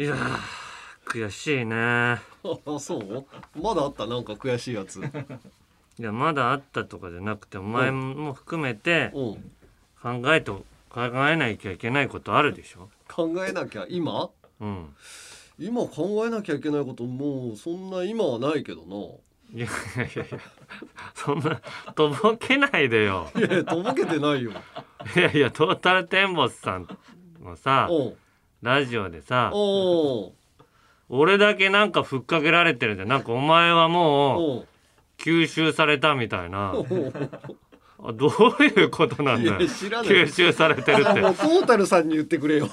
いやー悔しいね。あそう？まだあった？なんか悔しいやつ。いやまだあったとかじゃなくてお前も含めてうん。考えと考えなきゃいけないことあるでしょ？考えなきゃ？今？うん。今考えなきゃいけないこともうそんな今はないけどな。いやいやいやいやそんなとぼけないでよ。いやいやとぼけてないよ。いやいやトータルテンボスさんのさおうラジオでさ俺だけなんかふっかけられてるじゃん。なんかお前はもう吸収されたみたいな。あどういうことなんだよ。吸収されてるっもうてトータルさんに言ってくれよ。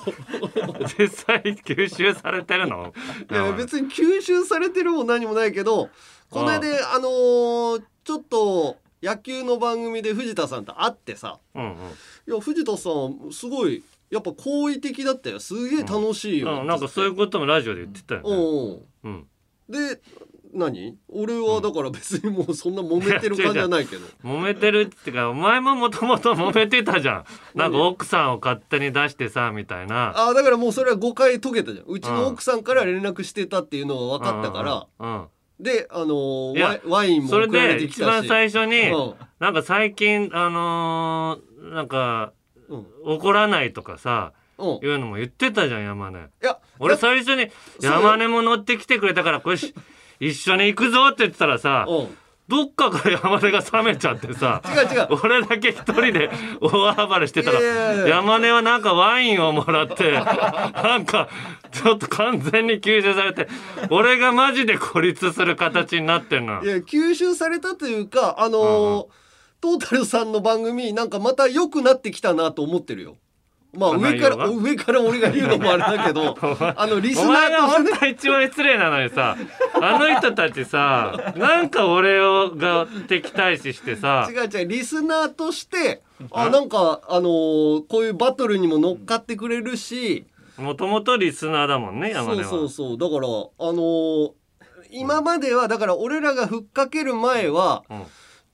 実際吸収されてるの？いや別に吸収されてるも何もないけどこの間あのーちょっと野球の番組で藤田さんと会ってさ。うんうん。いや藤田さんすごいやっぱ好意的だったよ。すげえ楽しいよ、うん、なんかそういうこともラジオで言ってたよね。おううん、で何？俺はだから別にもうそんな揉めてる感じじゃないけど、揉めてるってかお前ももともと揉めてたじゃん。なんか奥さんを勝手に出してさみたいな。ああだからもうそれは誤解解けたじゃん。うちの奥さんから連絡してたっていうのが分かったから、うん。うん。うんであのーワイワインもそれ送られで一てきたし。番最初にうん。なんか最近あのーなんかうん怒らないとかさうん。いうのも言ってたじゃん山根。いや俺だ最初に山根も乗ってきてくれたからこれし一緒に行くぞって言ってたらさうん。どっかから山根が冷めちゃってさ。違う違う。俺だけ一人で 大暴れしてたら山根はなんかワインをもらってなんかちょっと完全に吸収されて俺がマジで孤立する形になってんのいや吸収されたというかあのートータルさんの番組なんかまた良くなってきたなと思ってるよ。まああ上から上から俺が言うのもあれだけど あのリスナーとして本当は一番失礼なのにさ。あの人たちさなんか俺をが敵対視してさ。違う違うリスナーとしてあなんかあのーこういうバトルにも乗っかってくれるし。もともとリスナーだもんね山根は。そうそうそう。だからあのー今まではだから俺らがふっかける前はうん。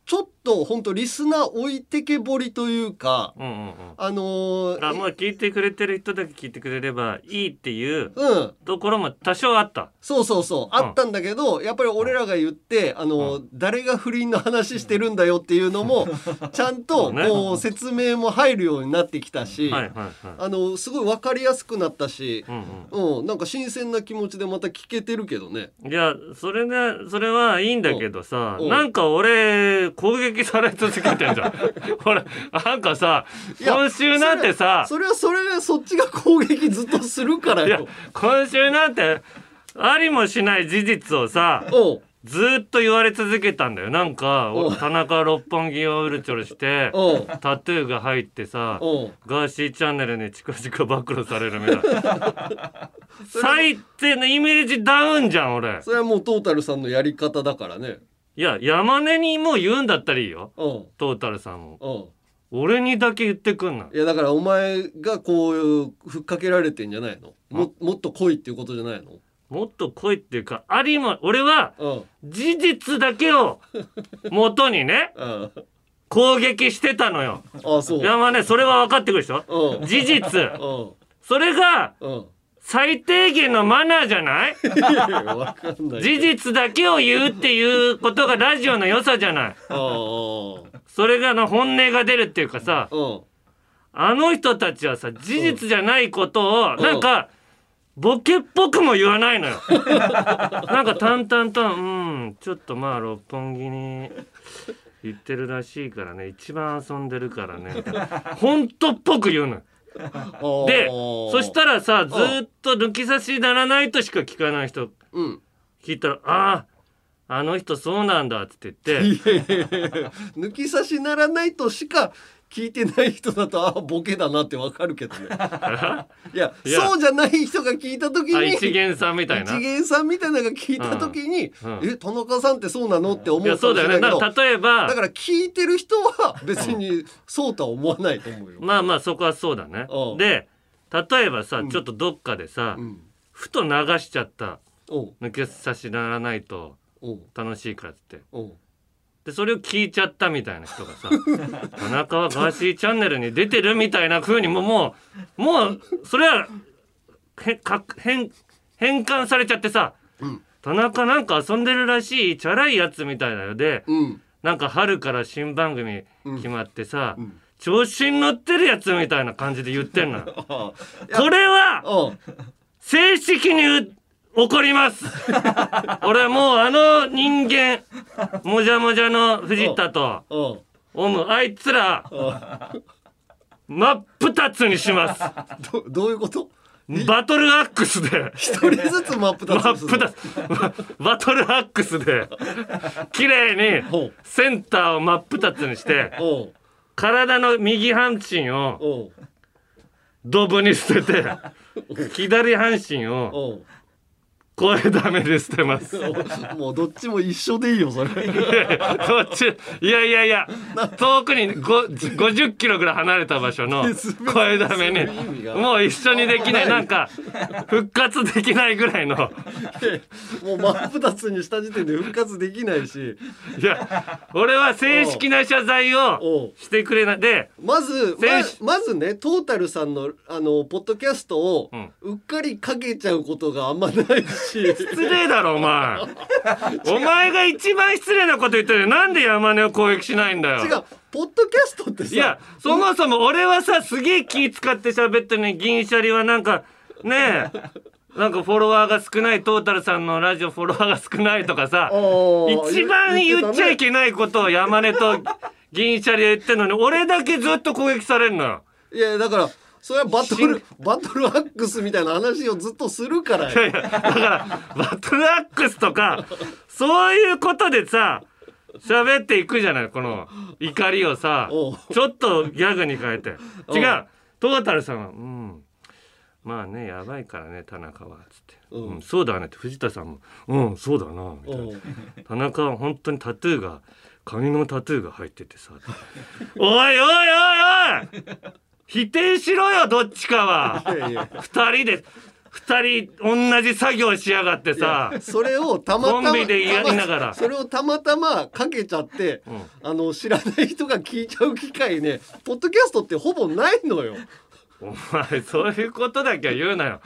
ちょっと本当リスナー置いてけぼりというかうんうんうん。あのーあもう聞いてくれてる人だけ聞いてくれればいいっていううん。ところも多少あった。そうそうそうあったんだけど、やっぱり俺らが言ってあの、誰が不倫の話してるんだよっていうのも ちゃんそとこう説明も入るようになってきたし、はいはいはい。あのすごい分かりやすくなったし、うんうん。うん、なんか新鮮な気持ちでまた聞けてるけどね。いやそれねそれはいいんだけどさうん。なんか俺攻撃され続けてんじゃん。俺なんかさ今週なんてさそれはそれはそっちが攻撃ずっとするからよ。今週なんてありもしない事実をさずっと言われ続けたんだよ。なんかお田中六本木をうるちょるしてタトゥーが入ってさガーシーチャンネルに近々暴露されるみたいな。最低のイメージダウンじゃん俺。それはもうトータルさんのやり方だからね。いや山根にもう言うんだったらいいよ。おうトータルさんも。おう俺にだけ言ってくんな。いやだからお前がこういうふっかけられてんじゃないの？ももっと来いっていうことじゃないの？もっと来いっていうかありも俺はうん。事実だけを 元にねうん。攻撃してたのよ。あそう。山根それは分かってくるでしょ？うん。事実。うん。それがうん最低限のマナーじゃない？事実だけを言うっていうことがラジオの良さじゃない？それがあの本音が出るっていうかさう。んあの人たちはさ事実じゃないことをなんかボケっぽくも言わないのよ。なんか淡々と「うんちょっとまあ六本木に行ってるらしいからね。一番遊んでるからね」みたいな本当っぽく言うのよ でそしたらさずーっと抜き差しならないとしか聞かない人。うん。聞いたら「あああの人そうなんだ」って言って。抜き差しならないとしか聞いてない人だとあボケだなってわかるけどね。いやいや。そうじゃない人が聞いた時にあ一元さんみたいな。一。元さんみたいなのが聞いた時に、うん。うん。え田中さんってそうなのって思いうやかそうだよね。もしれないけどだから例えばだから聞いてる人は別にそうとは思わないと思うよ。まあまあそこはそうだね。うん。で例えばさうん。ちょっとどっかでさうん。ふと流しちゃった。おう。抜け差しならないとおう。楽しいからっつって。おうでそれを聞いちゃったみたいな人がさ 田中はガーシーチャンネルに出てるみたいな風にももうもうそれはへか変変換されちゃってさ、うん。田中なんか遊んでるらしいチャラいやつみたいなので、うん。なんか春から新番組決まってさ、ん。調子に乗ってるやつみたいな感じで言ってんの これはうん。正式にう怒ります。俺もうあの人間もじゃもじゃの藤田とう。んオムあいつら真っ二つにします。どどういうこと？バトルアックスで。一人ずつ真っ二つ真っにする二つ。バトルアックスで。綺麗にセンターを真っ二つにして体の右半身をドブに捨てて 左半身をおう声ダメで捨てます。もうどっちも一緒でいいよそれ。そっち？いやいやいや遠くにご50キロぐらい離れた場所の 声だめにする意味が。もう一緒にできない。なんか復活できないぐらいの。もう真っ二つにした時点で復活できないし。いや俺は正式な謝罪おをう。してくれない。でまずままずねトータルさんのあのポッドキャストをうん。うっかりかけちゃうことがあんまないし失礼だろお前。お前が一番失礼なこと言ってるよなんで山根を攻撃しないんだよ。違う。ポッドキャストってさ。いやそもそも俺はさすげえ気使って喋ってるのに銀シャリはなんかねえなんかフォロワーが少ないトータルさんのラジオフォロワーが少ないとかさ一番言っちゃいけけないことを山根と銀シャリは言ってんのに俺だけずっと攻撃されるのよ。いやだからそれはバトルバトルアックスみたいな話をずっとするから。よいやいやだからバトルアックスとかそういうことでさ喋っていくじゃないこの怒りをさちょっとギャグに変えて。違う。トータルさんは「うん。まあねやばいからね田中は」つって「う。んうん、そうだね」って藤田さんも「うんそうだな」みたいな。田中は本当にタトゥーがカニのタトゥーが入っててさ「おいおいおいおい否定しろよどっちかは」いやいや。二人で二人同じ作業しやがってさ。それをたまたまコンビでやりながら。それをたまたまかけちゃって、あの知らない人が聞いちゃう機会ねポッドキャストってほぼないのよお前そういうことだけは言うなよ。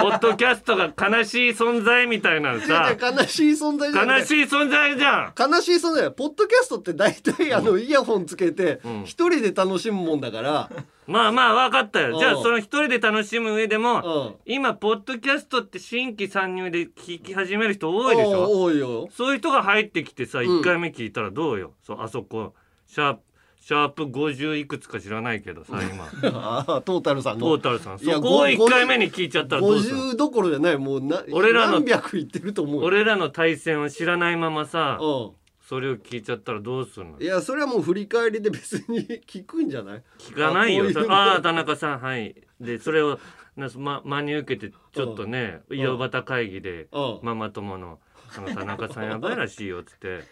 ポッドキャストが悲しい存在みたいなのいさ悲しい存在じゃない。悲しい存在じゃん。悲しい存在ポッドキャストって大体あのイヤホンつけてん。一人で楽しむもんだから、まあまあ分かったよ。じゃあうんその一人で楽しむ上でうん。も今ポッドキャストって新規参入で聞き始める人多いでしょ？多いよ。そういう人が入ってきてさん。1回目聞いたらどうよ？そうあそこシャープシャープ50いくつか知らないけどさ今。ああトータルさんトのータルさん。そこをご1回目に聞いちゃったらどうする？50どころじゃないもうな俺らの何百いってると思うよ。俺らの対戦を知らないままさうそれを聞いちゃったらどうするの？んいやそれはもう振り返りで別に聞くんじゃない？聞かないよ。あこういう。のあ田中さんはい。でそれをなま真に受けてちょっとねん。井戸端会議でうん。ママ友の「その田中さんやばいらしいよ」っつって。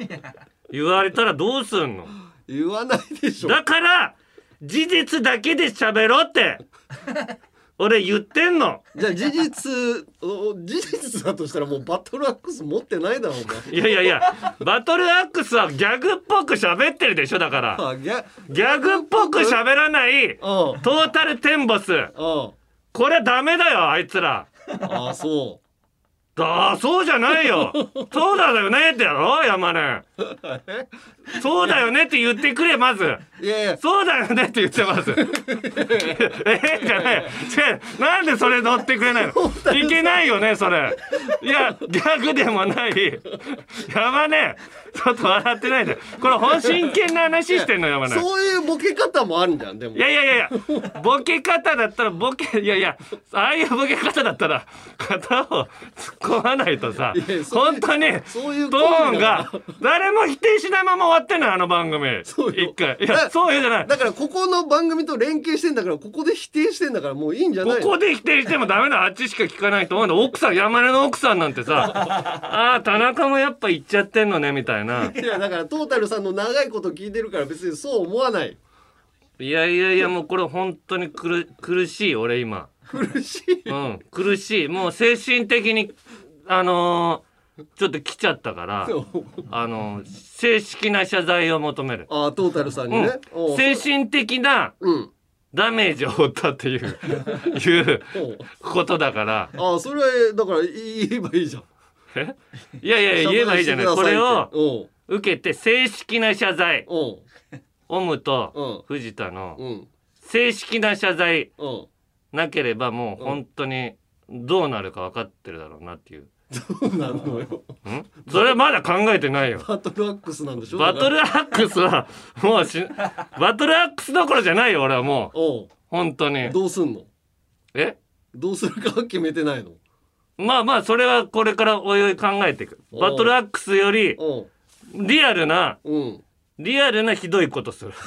言われたらどうすんの？言わないでしょ。だから事実だけで喋ろうって。俺言ってんの。じゃあ事実お事実だとしたらもうバトルアックス持ってないだろお前。いやいやいやバトルアックスはギャグっぽく喋ってるでしょだから。あギャギャグっぽく喋らないうん。トータルテンボス。うん。これダメだよあいつら。あそああそうじゃないよ。そうだよねってやろ山根 そうだよねって言ってくれまず。ういやいや。そうだよねって言ってます。えじゃない。違う。なんでそれ乗ってくれないの？いけないよねそれ。いやギャグでもない。山根ちょっと笑ってないで。これ本真剣な話してんの山根。そういうボケ方もあるんじゃんでも。いやいやいやいや。ボケ方だったらボケいやいやああいうボケ方だったら型を突っ込まないとさ本当にそういうトーンが誰も否定しないまま終わってんのよあの番組。そうよ。一回。いだやそういうじゃない。だからここの番組と連携してんだからここで否定してんだからもういいんじゃないここで否定してもダメだ。あっちしか聞かないと思うんだ奥さん山根の奥さんなんてさ。ああ田中もやっぱ言っちゃってんのねみたいな。いやだからトータルさんの長いこと聞いてるから別にそう思わない。いやいやいやもうこれ本当に苦苦しい俺今。苦しい。うん苦しい。もう精神的にあのーちょっと来ちゃったからあの正式な謝罪を求める、ああトータルさんにうん。ね、おう。精神的なうん。ダメージを負ったっていう いうことだから。ああそれはだから言えばいいじゃん。え？いやいや言えばいいじゃない。これをを受けて正式な謝罪う。んオムうとん。藤田のうん。正式な謝罪うん。なければもう本当にどうなるか分かってるだろうなっていう。そうなのよ。ん？それはまだ考えてないよ。バトルアックスなんでしょ？バトルアックスはもうし バトルアックスどころじゃないよ俺はもう。おう。本当に。どうすんの？え？どうするかは決めてないの？まあまあそれはこれからおいおい考えていく。バトルアックスよりリアルなうん。リアルなひどいことする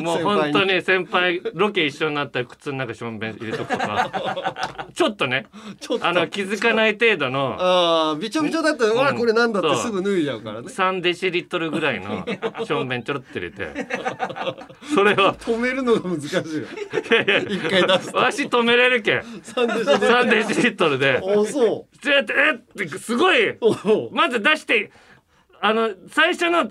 もう本当に先輩ロケ一緒になったら靴の中しょんべん入れとくとか。ちょっとね。あの気づかない程度の。ああびちょびちょだったら、うん。わあこれなんだってすぐ脱いじゃうからね。3デシリットルぐらいのしょんべんちょろって入れて。それを止めるのが難しいよ。いやいや。一回出すと。わし止めれるけん。3でしょ3デシリットルで。おそちょっとえってすごい。まず出してあの最初の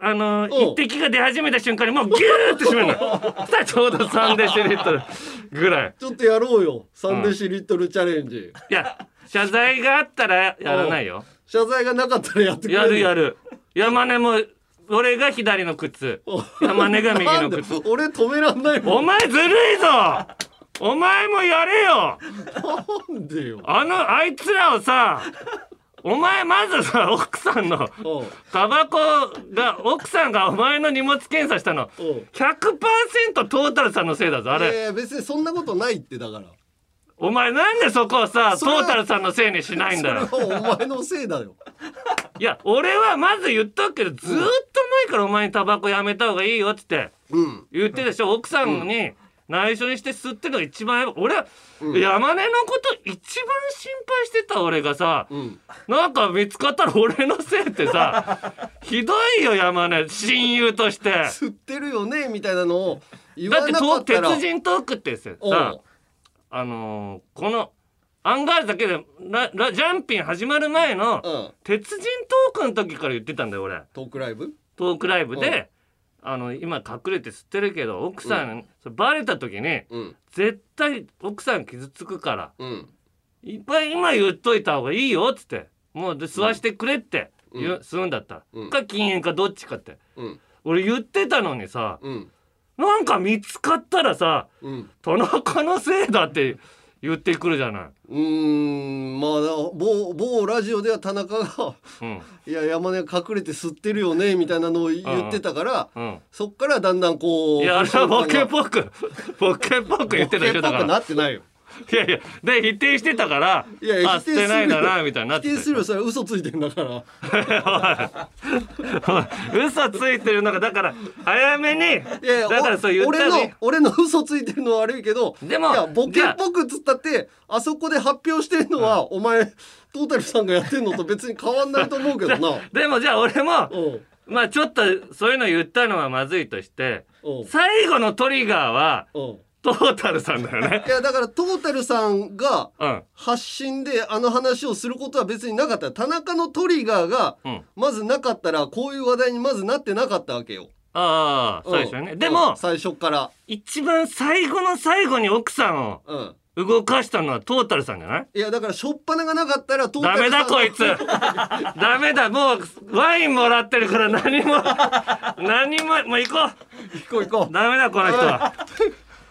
あのお一滴が出始めた瞬間にもうギューって締めるの。そしたらちょうど3デシリットルぐらい。ちょっとやろうよ。3デシリットルチャレンジ、いや謝罪があったらやらないよ。謝罪がなかったらやってくれやるやる。る山根も俺が左の靴。お山根が右の靴。俺止めらんないもん。お前ずるいぞ。お前もやれよ。なんでよ。あのあいつらをさお前まずさ奥さんのタバコが奥さんがお前の荷物検査したの。おう。100%トータルさんのせいだぞあれ、いやいや別にそんなことないってだから。お前なんでそこをさトータルさんのせいにしないんそれだよはお前のせいだよ。いや俺はまず言ったけどずーっと前からお前にタバコやめた方がいいよっつってうん。言ってたでしょ奥さんに内緒にして吸ってるのが一番俺はうん。山根のこと一番心配してた俺がさ。うん。なんか見つかったら俺のせいってさ。ひどいよ山根。親友として。吸ってるよねみたいなのを言わだってなかったら鉄人トークってさあのーこのアンガールズだけでララジャンピン始まる前のうん。鉄人トークの時から言ってたんだよ俺。トークライブ？トークライブうん。であの今隠れて吸ってるけど奥さん、それバレた時にうん。絶対奥さん傷つくから。うん。いっぱい今言っといた方がいいよっつって。もうで吸わしてくれって言う、うん吸うんだった。ら、うん。か禁煙かどっちかって。うん。俺言ってたのにさうん。なんか見つかったらさうん。田中のせいだって言ってくるじゃなうーんまあ某某ラジオでは田中がい。うん。いや山根隠れて吸ってるよねみたいなのを言ってたからうん。そっからだんだんこういやあれはボケっポぽくボケっぽく言ってたでしょだから。なってないよいやいやで否定してたからいやいやあ捨てないんだなみたいになっ否定するよそれは嘘ついてんだから。お い嘘ついてるのがだから早めにいやいやだからそう言った俺らの俺の嘘ついてるのは悪いけどでもいやボケっぽくっつったってあそこで発表してるのは、お前トータルさんがやってんのと別に変わんないと思うけどな。でもじゃあ俺もまあちょっとそういうの言ったのはまずいとして最後のトリガーはおうトータルさんだよね。いやだからトータルさんがうん。発信であの話をすることは別になかった。田中のトリガーがうん。まずなかったらこういう話題にまずなってなかったわけよ。ああうん。最初にね。でうん。も最初から。一番最後の最後に奥さんをうん。動かしたのはトータルさんじゃない？いやだから初っ端がなかったらトータダメルさんだこいつ。ダメだ。もうワインもらってるから何も何ももう行こ行こう行こう。ダメだこの人は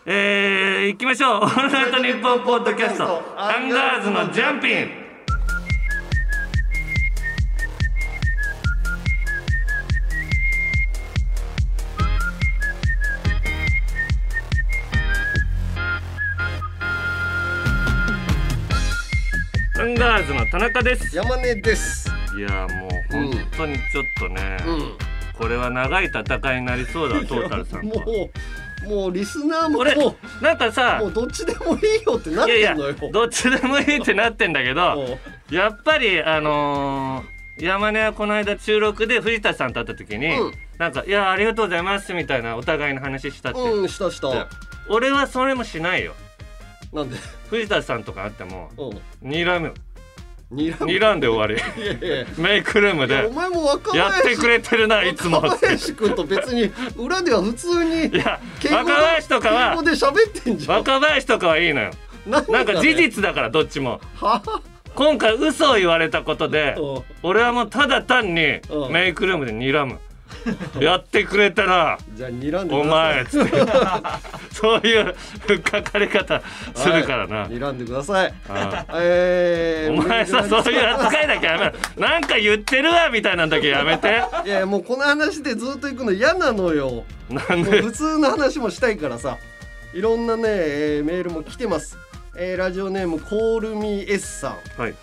えー、行きましょう「オールナイトニッポン」ポッドキャスト。アンガールズのジャンピン。アンガールズの田中です。う山根です。いやもう本当にちょっとね、うん。これは長い戦いになりそうだトータルさんともうもうリスナーも俺もなんかさうもうどっちでもいいよってなってんのよ。やどっちでもいいってなってんだけど やっぱりあのー山根はこの間収録で藤田さんと会った時に、うん。なんか「いやありがとうございます」みたいなお互いの話したって、うんしたした。俺はそれもしないよ。なんで？藤田さんとか会ってもうん。睨む睨んで終わり。メイクルームいやおで前も若やってくれてるないつも。若林君と別に裏では普通にいや若林とかは若林とかはいいのよ。ななんか事実だからどっちも。は。今回嘘を言われたことでうん。俺はもうただ単にうん。メイクルームで睨む やってくれたらじゃあ睨んでお前っつって。そういうふっかかり方するからな、はい。睨んでください。あえー、お前さそういう扱いだけやめろ。なんか言ってるわみたいなんだけやめて。いやもうこの話でずっと行くの嫌なのよ。なんで？普通の話もしたいからさ。いろんなね、えーメールも来てます、えーラジオネームコールミー S さん。はい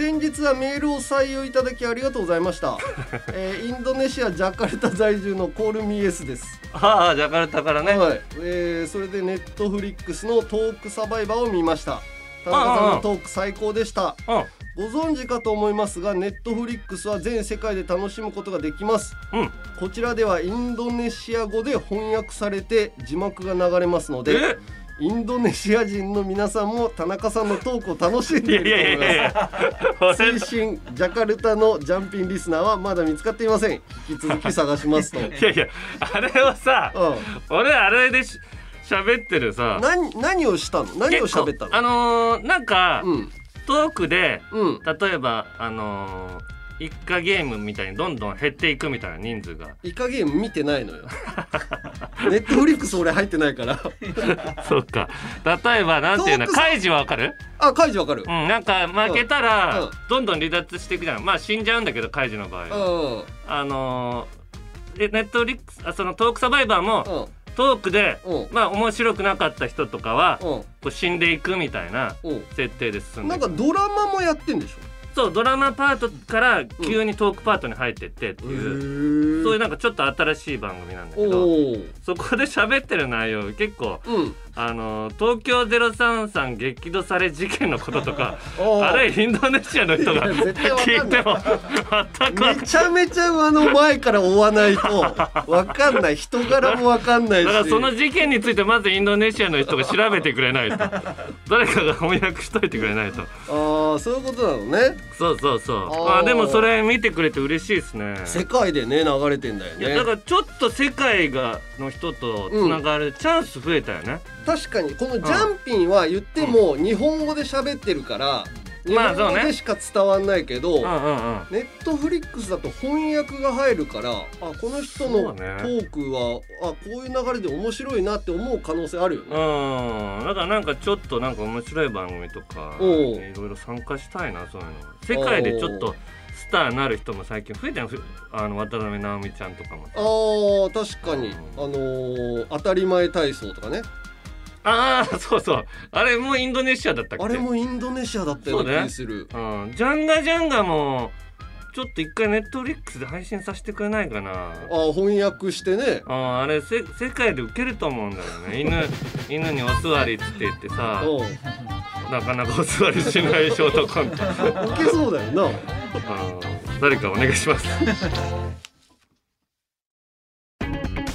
先日はメールを採用いただきありがとうございました、えーインドネシアジャカルタ在住のコールミー S です。ああジャカルタからね、はい、えーそれでネットフリックスのトークサバイバーを見ました。田中さんのトーク最高でした。うんご存知かと思いますがネットフリックスは全世界で楽しむことができます。うん。こちらではインドネシア語で翻訳されて字幕が流れますのでえ？インドネシア人の皆さんも田中さんのトークを楽しんでいると思いやいやいます推進ジャカルタのジャンピンリスナーはまだ見つかっていません。引き続き探しますと、うん、いやいやあれはさ俺あれでし喋ってるさ。何何をしたの？何を喋ったの？あのー、なんか、うん。トークでうん。例えばあのー、一家ゲームみたいにどんどん減っていくみたいな人数が。イカゲーム見てないのよ。ネットフリックス俺入ってないから。そうか。例えばなんていうの？トークさカイジわかる？あカイジわかる。うんなんか負けたら、うん。うん。どんどん離脱していくじゃん。まあ死んじゃうんだけどカイジの場合うはん。あのー、でネットフリックスあそのトークサバイバーもうん。トークでうん。まあ面白くなかった人とかはうこう死んでいくみたいなうん。設定で進んでないんくかドラマもやってんでしそうドラマパートから急にトークパートに入ってってってょいう、そういうななんかちょっと新しい番組なんだけおどおそこで喋ってる内容結構うんあの東京033激怒され事件のこととか あれインドネシアの人が聞いてもめちゃめちゃあの前から追わないとわかんない。人柄もわかんないし。だからその事件についてまずインドネシアの人が調べてくれないと。誰かが翻訳しといてくれないと。ああそういうことなのね。そうそうそう。あでもそれ見てくれて嬉しいですね。世界でね流れてんだよいやだかねらちょっと世界がの人とつながるチャンス増えたよね、確かにこのジャンピンは言っても日本語で喋ってるから日本語でしか伝わんないけど、うんうんうん。ネットフリックスだと翻訳が入るからあこの人のトークは、あこういう流れで面白いなって思う可能性あるよね。うん。だからなんかちょっとなんか面白い番組とかいろいろ参加したいなそういうの。世界でちょっとスターになる人も最近増えてあの渡辺直美ちゃんとかも。あー確かに、うん。あのー当たり前体操とかねああそうそう。あれもインドネシアだったっけ？あれもインドネシアだったような気がする。うん、ジャンガジャンガもちょっと一回ネットフリックスで配信させてくれないかな。あ翻訳してね。あーあれせ世界でウケると思うんだよね。犬 犬にお座りって言ってさうん。なかなかお座りしないショートコント。ウケそうだよな。うん。誰かお願いします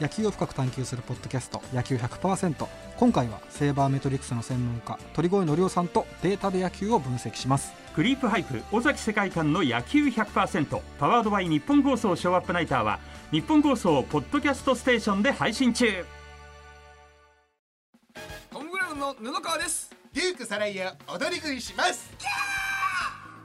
野球を深く探求するポッドキャスト野球100%今回はセーバーメトリックスの専門家鳥越則夫さんとデータで野球を分析します。クリープハイプ尾崎世界観の野球100%パワードバイ日本放送ショーアップナイターは日本放送ポッドキャストステーションで配信中。トム・ブラウンの布川です。デュークサライヤ踊り食いします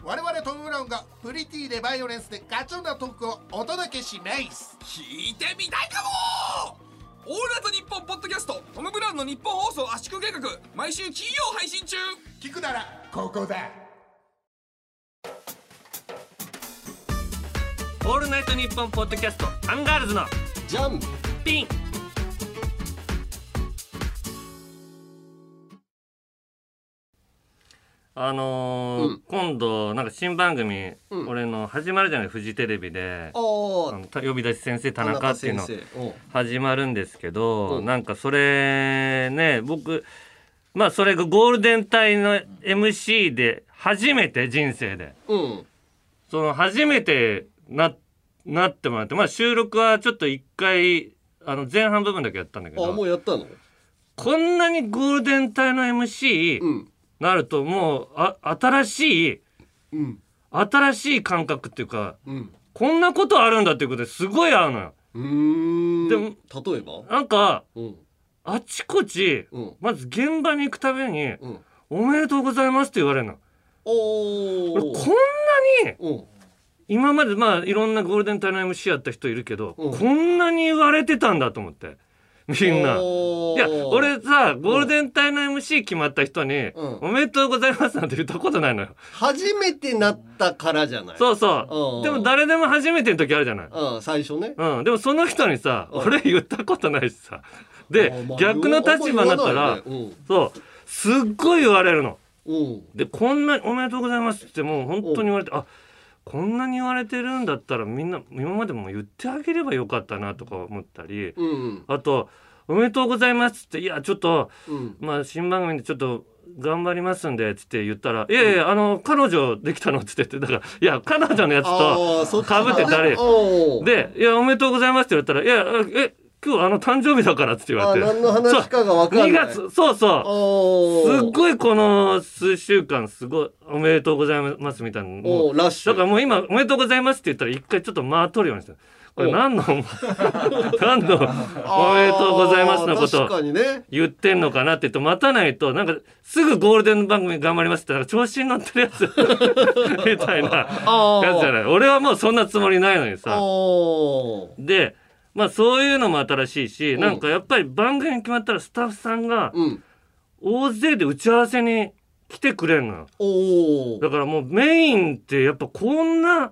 我々トム・ブラウンがプリティでバイオレンスでガチョンなトークをお届けします。聞いてみたいかも。オールナイトニッポンポッドキャストトム・ブラウンのニッポン放送圧縮計画毎週金曜配信中。聞くならここだ。オールナイトニッポンポッドキャストアンガールズのジャンピンあのーうん。今度なんか新番組、うん。俺の始まるじゃないフジテレビで。あのた呼び出し先生田中っていうの。始まるんですけど、うん。なんかそれね僕まあそれがゴールデン帯の MC で初めて人生で。うん。その初めてななってもらってまあ収録はちょっと一回あの前半部分だけやったんだけあもどうやったの？こんなにゴールデン帯の MC うんなるともうあ新しいうん。新しい感覚っていうかうん。こんなことあるんだっていうことですごい合うのよ。うーん。でも例えば？なんかうん。あちこちうん。まず現場に行くたびにうん「おめでとうございます」って言われるの。お俺こんなにうん。今までまあいろんなゴールデンタイム MC やった人いるけど、うん。こんなに言われてたんだと思ってみんな。いや俺さゴールデンタイム MC 決まった人に、うん。おめでとうございます」なんて言ったことないのよ。初めてなったからじゃない。そうそう。う。ん。でも誰でも初めての時あるじゃない。うん最初ね。うん、でもその人にさ、うん。俺言ったことないしさ。で逆の立場になったら、あんま言わないねそう。すっごい言われるの。うんうん。でこんなに「おめでとうございます」ってもう本当に言われてあこんなに言われてるんだったらみんな今までも言ってあげればよかったなとか思ったりうんあと「おめでとうございます」って「いやちょっとうん。まあ新番組でちょっと頑張りますんで」つって言ったら「いやいやあの彼女できたの」っつって言ってだから「いや彼女のやつとかぶって誰で「いやおめでとうございます」って言われたら「いやえ今日あの誕生日だから」って言われて何の話かが分かん2月そうそうすっごいこの数週間すごいおめでとうございますみたいなおラッシュだからもう今おめでとうございますって言ったら一回ちょっと間取るようにしてこれ何の何のおめでとうございますのことかにね言ってんのかなって言って待たないとなんかすぐゴールデン番組頑張りますってなんか調子に乗ってるやつみたいなやつじゃない俺はもうそんなつもりないのにさでまあそういうのも新しいしうん。なんかやっぱり番組決まったらスタッフさんがうん。大勢で打ち合わせに来てくれんのよ。だからもうメインってやっぱこんな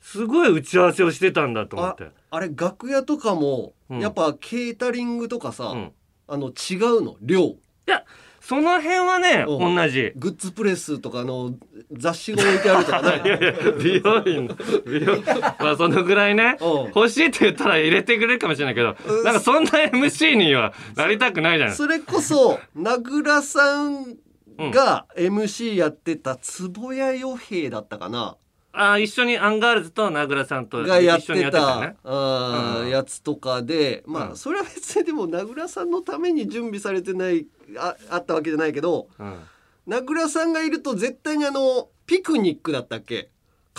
すごい打ち合わせをしてたんだと思って。あれ楽屋とかも、うん。やっぱケータリングとかさ、うん。あの違うの？量いやその辺はねうん。同じ。グッズプレスとかの雑誌が置いてあるとかない いやいや美容院の美容まあそのぐらいねうん。欲しいって言ったら入れてくれるかもしれないけどうん。なんかそんな MC にはなりたくないじゃない。それこそ名倉さんが MC やってた坪谷与平だったかな、あ一緒にアンガールズと名倉さんとがやって一緒にやってたよたね。うんうん。やつとかでまあ、うんそれは別にでも名倉さんのために準備されてないああったわけじゃないけどうん。名倉さんがいると絶対にあのピクニックだったっけ？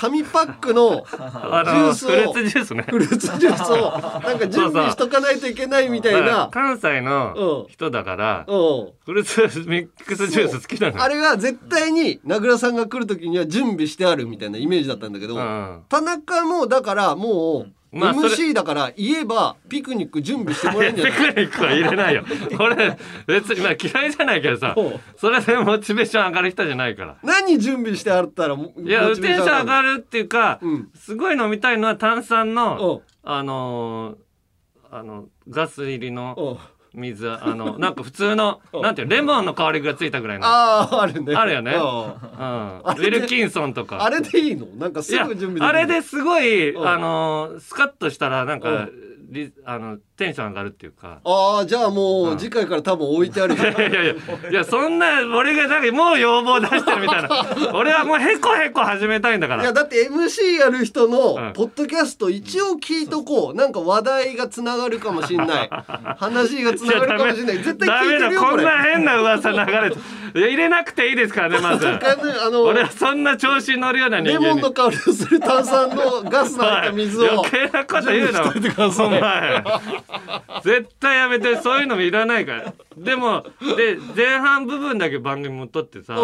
紙パックの あジュースをのフルーツジュースね。フルーツジュースを なんか準備しとかないといけないみたい まあな関西うのん。人だからうん。フルーツミックスジュース好きなのよ。あれが絶対に名倉さんが来る時には準備してあるみたいなイメージだったんだけど、うん。田中もだからもうまあ MC だから言えばピクニック準備してもらえるんじゃピない？クニックは入れないよ。俺別にまあ嫌いじゃないけどさそれでモチベーション上がる人じゃないから。何準備してあったらもいやテンション上がるるっていうか、うん。すごい飲みたいのは炭酸のあのーあのガス入りの水あのなんか普通の うん。なんていうのレモンの香りがついたぐらいの。ああああるね。あるよね。うん。ウィルキンソンとか。あれでいいの？なんかすぐ準備あれですごいうん。あのースカッとしたらなんかうん。リあのテンション上がるっていうか。ああじゃあもううん。次回から多分置いてあるいやいやいやいやそんな俺がなんかもう要望出してるみたいな 俺はもうへこへこ始めたいんだから。いやだって MC やる人うん。のポッドキャスト一応聞いとこう。なんか話題がつながるかもしんない。話がつながるかもしんない。絶対ダメ聞いてるよこれだ。こんな変な噂流れて。いや入れなくていいですからねまず。あの俺はそんな調子に乗るような人レ間に。モンの香りをする炭酸のガスの入った水を余計なこと言うなお前 絶対やめてそういうのもいらないから。でもで前半部分だけ番組も撮ってさ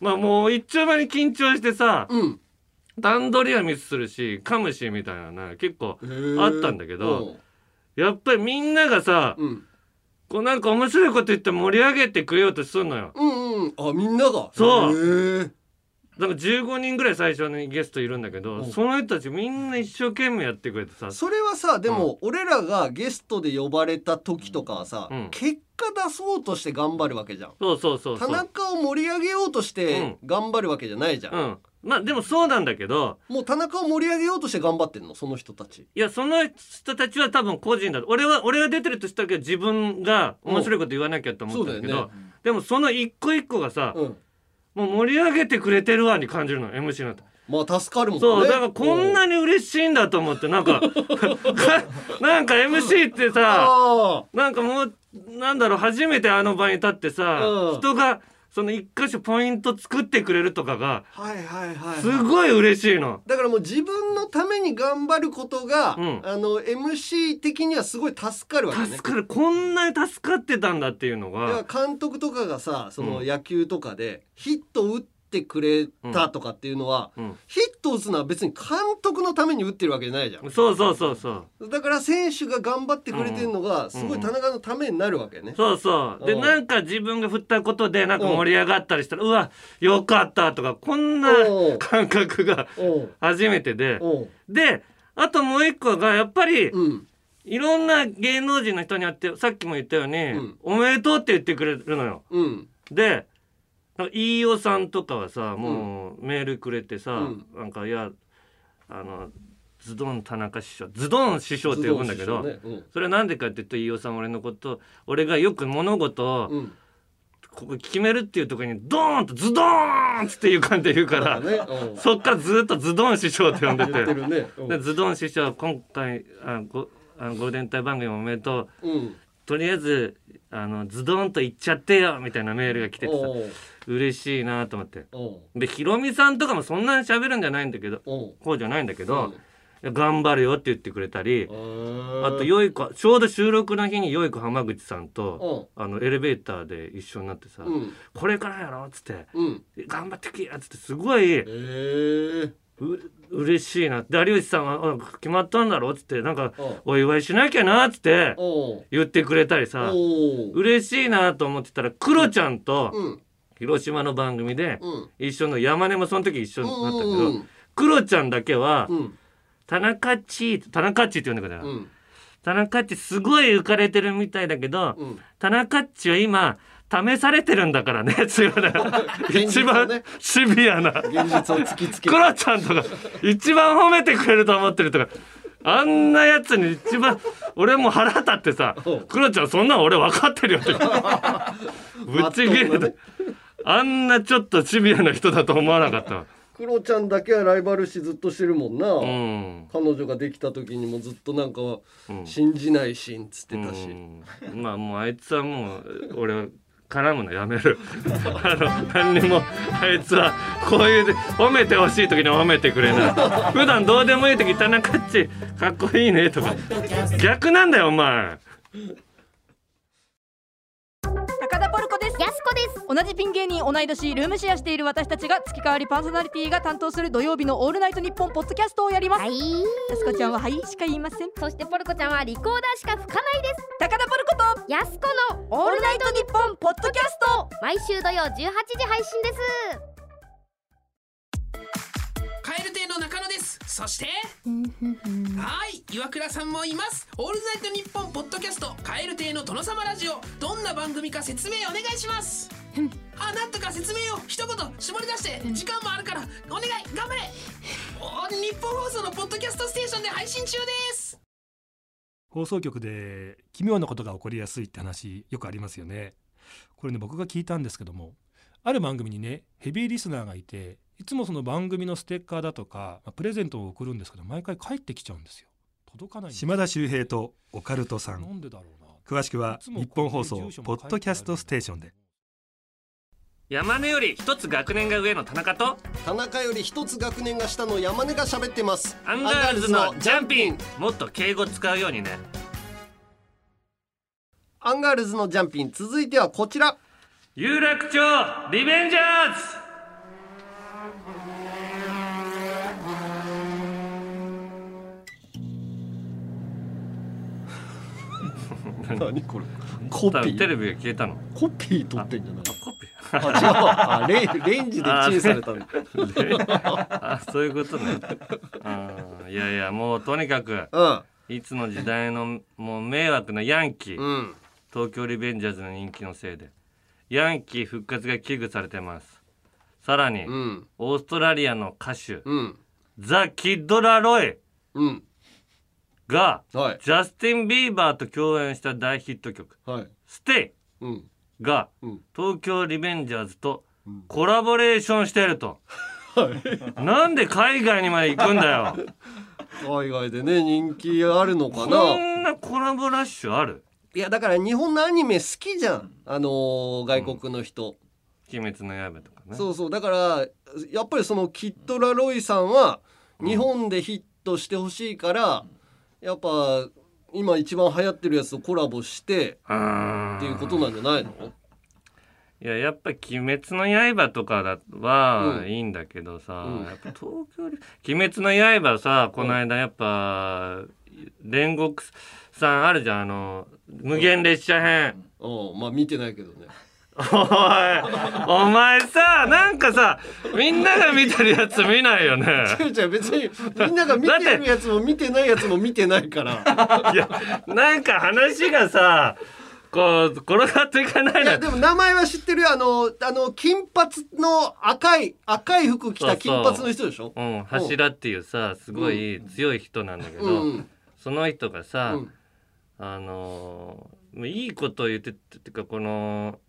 まあもう一丁前に緊張してさうん。段取りはミスするし噛むしみたいなね結構あったんだけどやっぱりみんながさうん。うんこうなんか面白いこと言って盛り上げてくれようとするのよ。うんうん。あみんなが？そうなんか15人ぐらい最初にゲストいるんだけど、うん。その人たちみんな一生懸命やってくれてさ。それはさでも俺らがゲストで呼ばれた時とかはさ、うん。結果出そうとして頑張るわけじゃん。そうそうそうそう。田中を盛り上げようとして頑張るわけじゃないじゃん、うん。まあでもそうなんだけどもう田中を盛り上げようとして頑張ってんの？その人たち。いやその人たちは多分個人だ俺は俺が出てるとしたけど自分が面白いこと言わなきゃと思ったんだけど、うん。そうだよでもその一個一個がさ、うんもう盛り上げてくれてるわに感じるの MC のまあ助かるもんね。そうだからこんなに嬉しいんだと思ってなんか なんか MC ってさあなんかもうなんだろう初めてあの場に立ってさ、うん。人がその一箇所ポイント作ってくれるとかがあはいはいはい、すごい嬉しいの。だからもう自分のために頑張ることが、うん。あの MC 的にはすごい助かるわけね。助かる。こんなに助かってたんだっていうのだが監督とかがさそのうん。野球とかでヒット打ってくれたとかっていうのは、うん。ヒット打つのは別に監督のために打ってるわけじゃないじゃん。そうそうそうそう。だから選手が頑張ってくれてるのがすごい田中のためになるわけね、そうそう。でうん。なんか自分が振ったことでなんか盛り上がったりしたらうわよかったとかこんなうん。感覚がうん。初めてで。うん。であともう一個がやっぱりうん。いろんな芸能人の人に会ってさっきも言ったようにん「おめでとう」って言ってくれるのよ。うん。で飯尾さんとかはさもうメールくれてさ、うん。なんかいやあのズドン田中師匠ズドン師匠って呼ぶんだけど、ズドン師匠ね。それはなんでかって言うと飯尾さん俺のこと俺がよく物事を、うん。ここ決めるっていうところにドーンとズドーンっていう感じで言うから、ね。うん。そっからずっとズドン師匠って呼んでて。ね。うん。でズドン師匠今回あごあのゴールデンタイム番組おめでとう。うん。とりあえずあのズドンと言っちゃってよみたいなメールが来ててさ嬉しいなと思って。でヒロミさんとかもそんなに喋るんじゃないんだけどこうじゃないんだけど、頑張るよって言ってくれたりああとよい子ちょうど収録の日によい子浜口さんとあのエレベーターで一緒になってさ「うん。これからやろ」っつってうん「頑張ってきや」っつってすごいう嬉しいな。で有吉さんはあ「決まったんだろ」っつってなんかお祝いしなきゃな？っつって言ってくれたりさ。嬉しいなと思ってたらクロちゃんとうん。広島の番組でうん。一緒の山根もその時一緒になったけどうんクロちゃんだけはうん。田中っち田中っちって呼んでくれたうん。田中っちすごい浮かれてるみたいだけどうん。田中っちは今試されてるんだからね 強いね現一番シビアな。現実を突きつけクロちゃんとか一番褒めてくれると思ってるとかあんなやつに一番俺もう腹立ってさう。ん「クロちゃんそんなん俺分かってるよ」って。ぶっちぎれてあんなちょっとシビアな人だと思わなかったわ。クロちゃんだけはライバル視ずっとしてるもんな、うん。彼女ができた時にもずっとなんかうん。信じないしんっつってたし、うん。まあもうあいつはもう俺は絡むのやめる。あの何にもあいつはこういうで褒めてほしい時に褒めてくれない。普段どうでもいい時田中っちかっこいいねとか。逆なんだよお前。高田ポルコですやすこです。同じピン芸人同い年ルームシェアしている私たちが月替わりパーソナリティが担当する土曜日のオールナイトニッポンポッドキャストをやります。はい。やすこちゃんははいしか言いませんそしてポルコちゃんはリコーダーしか吹かないです。高田ポルコとやすこのオールナイトニッポンポッドキャスト。毎週土曜18時配信ですそしてはい岩倉さんもいます。オールナイトニッポンポッドキャストカエル亭の殿様ラジオ。どんな番組か説明お願いします。あなんとか説明を。一言絞り出して時間もあるからお願い頑張れ。お日本放送のポッドキャストステーションで配信中です。放送局で奇妙なことが起こりやすいって話よくありますよね。これね僕が聞いたんですけどもある番組にねヘビーリスナーがいていつもその番組のステッカーだとか、まあプレゼントを送るんですけど毎回帰ってきちゃうんですよ。届かない島田秀平とオカルトさなんんでだろうな。詳しくは日本放送ポッドキャストステーションで。山根より一つ学年が上の田中と田中より一つ学年が下の山根が喋ってます。アンガールズのジャンピン。もっと敬語使うようにね。アンガールズのジャンピン。続いてはこちら。有楽町リベンジャーズ何これ。コピー。テレビが消えたの。コピー取ってんじゃないコピあ違う。あレンレンジでチンされたんだあそういうことね。うんいやいやもうとにかく、いつの時代のもう迷惑なヤンキー、東京リベンジャーズの人気のせいで。ヤンキー復活が危惧されてます。さらに、オーストラリアの歌手、ザ・キッド・ラロイが、ジャスティン・ビーバーと共演した大ヒット曲「ステイ」が、東京リベンジャーズとコラボレーションしてると、なんで海外にまで行くんだよ。海外でね人気あるのかな。こんなコラボラッシュある？いやだから日本のアニメ好きじゃん。あのー外国の人、鬼滅の刃とかね。そうそう。だからやっぱりそのキッド・ラロイさんは日本でヒットしてほしいから、やっぱ今一番流行ってるやつとコラボしてっていうことなんじゃないの？いややっぱ「鬼滅の刃」とかだはうん。いいんだけどさ、うん。やっぱ東京リ「鬼滅の刃さ」この間やっぱ煉獄さんあるじゃんあの無限列車編。うん。まあ見てないけどねおいお前さなんかさみんなが見てるやつ見ないよね。違う違う別にみんなが見てるやつも見てないやつも見てないから。いやなんか話がさこう転がっていかないいやでも名前は知ってるよ。あのあの金髪の赤い赤い服着た金髪の人でしょ？うん、柱っていうさすごい強い人なんだけど、うん。その人がさ、うん。あのーいいことを言ってっていうかこのき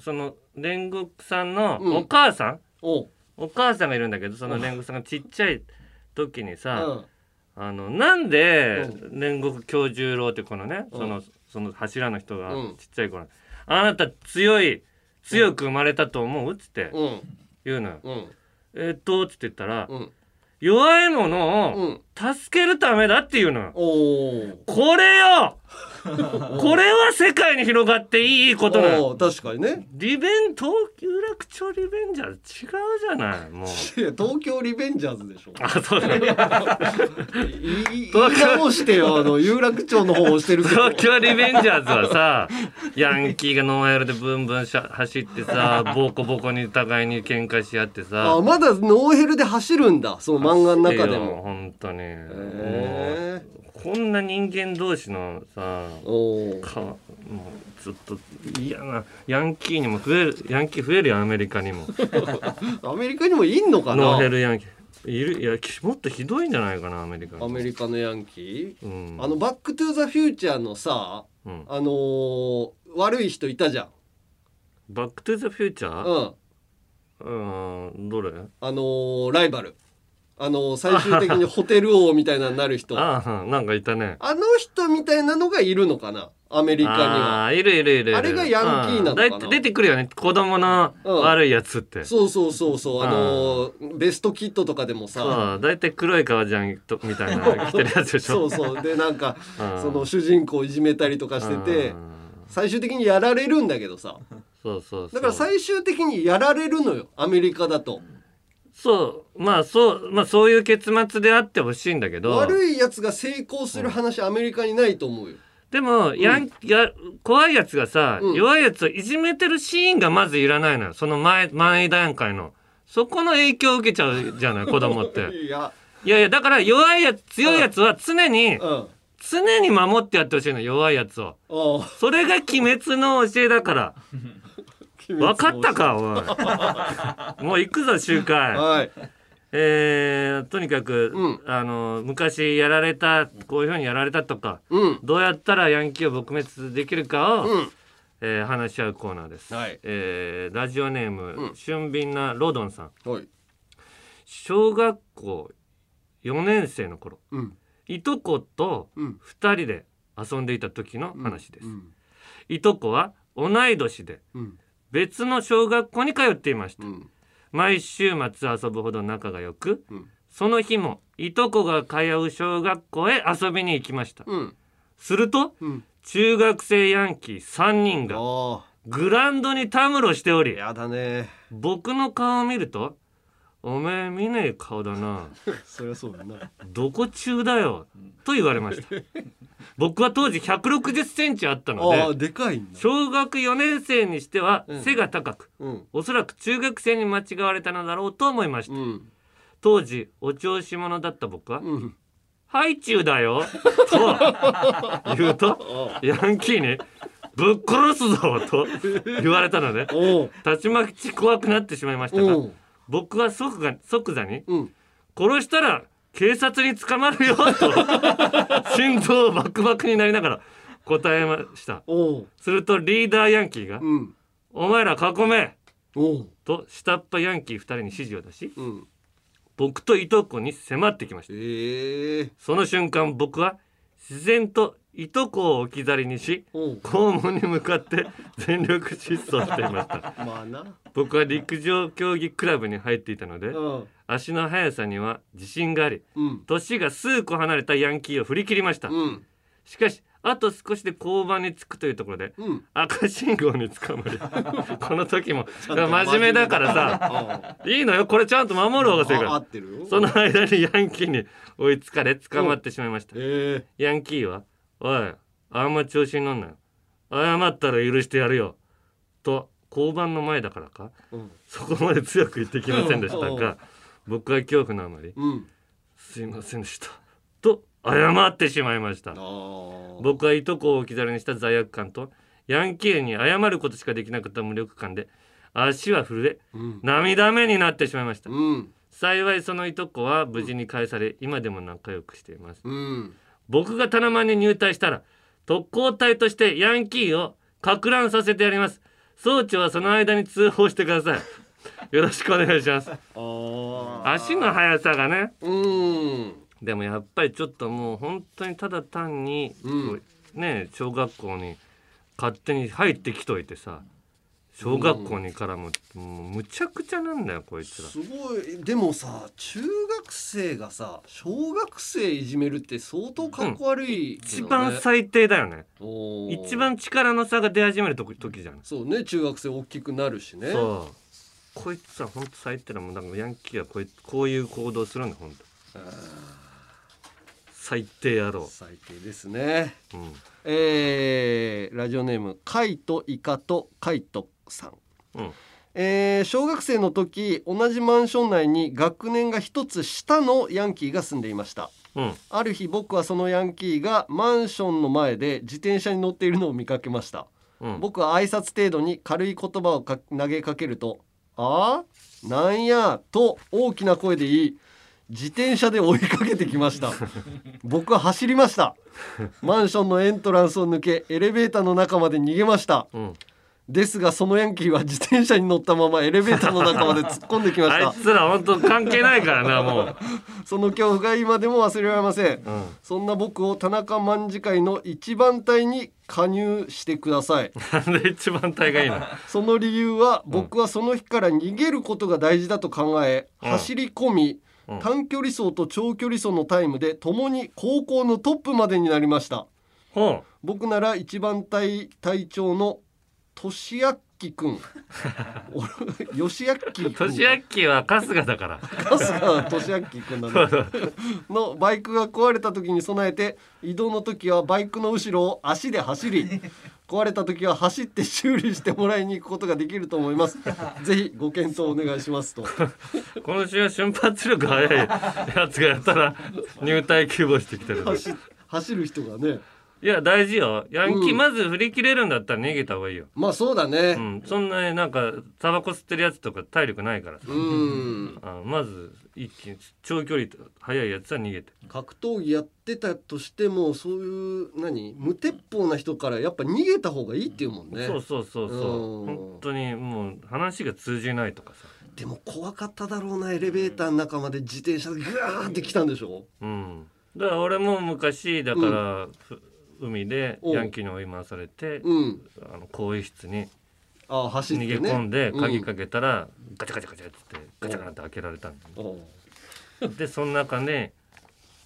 その煉獄さんのうん。お母さん、おお母さんがいるんだけどその煉獄さんがちっちゃい時にさ、うん。あのなんで煉獄京十郎ってこのね、そのその柱の人がうん。ちっちゃい頃、あなた強い強く生まれたと思う？っつってうん。言うのよ。うん。えっとっつって言ったら、うん。弱いものを助けるためだっていうのよ。これよ これは世界に広がっていいことなの。確かにねリベン東有楽町リベンジャーズ違うじゃないもう。いや東京リベンジャーズでしょあそうだ。言 い直してよあの有楽町の方を押してるけど東京リベンジャーズはさヤンキーがノーヘルでブンブンしゃ走ってさボコボコに互いに喧嘩し合ってさあまだノーヘルで走るんだその漫画の中でも本当に、もうこんな人間同士のさかもうずっと嫌なヤンキーにも増えるヤンキー増えるよアメリカにも。アメリカにもいんのかな？ノーヘルヤンキー。いるいやきもっとひどいんじゃないかなアメリカにアメリカのヤンキー、うん。あの「バック・トゥ・ザ・フューチャー」のさ、うん。あのー悪い人いたじゃん。バックトゥザフューチャーうん。うんどれ？あのーライバルあのー最終的に ホテル王みたいなのになる人。あああなんかいたね。の人みたいなのがいるのかな？アメリカには。あーいるいるいるあれがヤンキーなのかな？出てくるよね。子供の悪いやつって、そうそうそうそう。あのーベストキットとかでもさ。だいたい黒い革ジャンとみたいなの着てるやつでしょ。そうそう。でなんかうん。その主人公をいじめたりとかしてて最終的にやられるんだけどさ。そうそうそう。だから最終的にやられるのよアメリカだとそう。まあそうまあそういう結末であってほしいんだけど。悪いやつが成功する話アメリカにないと思うよ。でも、やん。や怖いやつがさ、うん。弱いやつをいじめてるシーンがまずいらないのよ。その前前段階の。そこの影響を受けちゃうじゃない 子供って。いや。いやいやだから弱いやつ強いやつは常に、うん。常に守ってやってほしいの弱いやつをあ。それが鬼滅の教えだから 分かったかおい。もう行くぞ集会。はい。えーとにかく、あの昔やられたこういうふうにやられたとか、うん。どうやったらヤンキーを撲滅できるかを、うん。えー話し合うコーナーです、はい。えーラジオネーム、俊敏なロドンさん、はい。小学校4年生の頃、うん。いとことうん。2人で遊んでいた時の話です、いとこは同い年でうん別の小学校に通っていました、毎週末遊ぶほど仲が良く、その日もいとこが通う小学校へ遊びに行きました、うん。すると、中学生ヤンキー3人がグラウンドにたむろしておりやだね。僕の顔を見るとおめえ見ねえ顔だな。そりゃそうだな。どこ中だよ。と言われました。僕は当時160センチあったのああででかい小学4年生にしてはうん。背が高く、うん。おそらく中学生に間違われたのだろうと思いました、うん。当時お調子者だった僕はうん「ハイチュウだよ」と言うとヤンキーに「ぶっ殺すぞ」と言われたのでたちまち怖くなってしまいましたが僕は即が即座にうん「殺したら警察に捕まるよ」と 心臓バクバクになりながら答えました。するとリーダーヤンキーがうん「お前ら囲め!おう」と下っ端ヤンキー2人に指示を出しうん。僕といとこに迫ってきました。ええその瞬間僕は自然といとこを置き去りにしおう。肛門に向かって 全力疾走していました。まあな。僕は陸上競技クラブに入っていたのでうん。足の速さには自信がありうん。年が数個離れたヤンキーを振り切りました。うん。しかしあと少しで交番に着くというところでうん。赤信号に捕まり この時も真面目だから。さいいのよこれちゃんと守る方が正解。その間にヤンキーに追いつかれ捕まってしまいました。え。ヤンキーは「おいあんま調子に乗んなよ。謝ったら許してやるよ」と交番の前だからかえうん。そこまで強く言ってきませんでしたうん。が僕は恐怖のあまりうん「すいませんでした」と謝ってしまいました。僕はいとこを置き去りにした罪悪感とヤンキーに謝ることしかできなかった無力感で足は震えうん。涙目になってしまいました。うん。幸いそのいとこは無事に返され今でも仲良くしています。うん僕がタナマンに入隊したら特攻隊としてヤンキーをか乱させてやります。総長はその間に通報してください。よろしくお願いします。足の速さがね。うん。でもやっぱりちょっともう本当にただ単に、うん。ね小学校に勝手に入ってきといてさ小学校にからも,、もうむちゃくちゃなんだよこいつら。すごい。でもさ中学生がさ小学生いじめるって相当かっこ悪いけ一番最低だよね一番力の差が出始める時時じゃん。そうね中学生大きくなるしね。そう。こいつは本当最低だもんだからヤンキーはこういこういう行動するんだ本当。最低野郎。最低ですね。うん。えーラジオネームカイトイカとカイトさん。うん。えー小学生の時同じマンション内に学年が一つ下のヤンキーが住んでいました。うん。ある日僕はそのヤンキーがマンションの前で自転車に乗っているのを見かけました、うん。僕は挨拶程度に軽い言葉をか投げかけると「ああなんや」と大きな声で言い自転車で追いかけてきました。僕は走りました。マンションのエントランスを抜けエレベーターの中まで逃げました。うんですがそのヤンキーは自転車に乗ったままエレベーターの中まで突っ込んできまし あたいつら本当関係ないからなもう、その恐怖が今でも忘れられません。うん、そんな僕を田中卍会の一番隊に加入してください。なんで一番隊がいいの？その理由は僕はその日から逃げることが大事だと考え、うん。走り込みうん。短距離走と長距離走のタイムで共に高校のトップまでになりました。ほ僕なら一番隊隊長の俊明くん。吉明くんう年明きは春日だから。春日俊明くんなんだのバイクが壊れた時に備えて移動の時はバイクの後ろを足で走り壊れた時は走って修理してもらいに行くことができると思います。ぜひご検討お願いしますと。今週は瞬発力速いやつがやったら入隊希望してきてる走走る人がねいや大事よ。ヤンキーうん。まず振り切れるんだったら逃げた方がいいよ、まあそうだね。うん、そんなになんかタバコ吸ってるやつとか体力ないからさ。うん。あまず一気に長距離速いやつは逃げて。格闘技やってたとしてもそういう何？無鉄砲な人からやっぱ逃げた方がいいっていうもんね。そうそうそうそう。うん。本当にもう話が通じないとかさ。でも怖かっただろうなエレベーターの中まで自転車でグワーって来たんでしょ？うん。だから俺も昔だから、ふ海でヤンキーに追い回されて、うん。あの更衣室にあ逃ね。げ込んでうん。鍵かけたら、ガチャガチャガチャってガチャガチャって開けられたんでその中で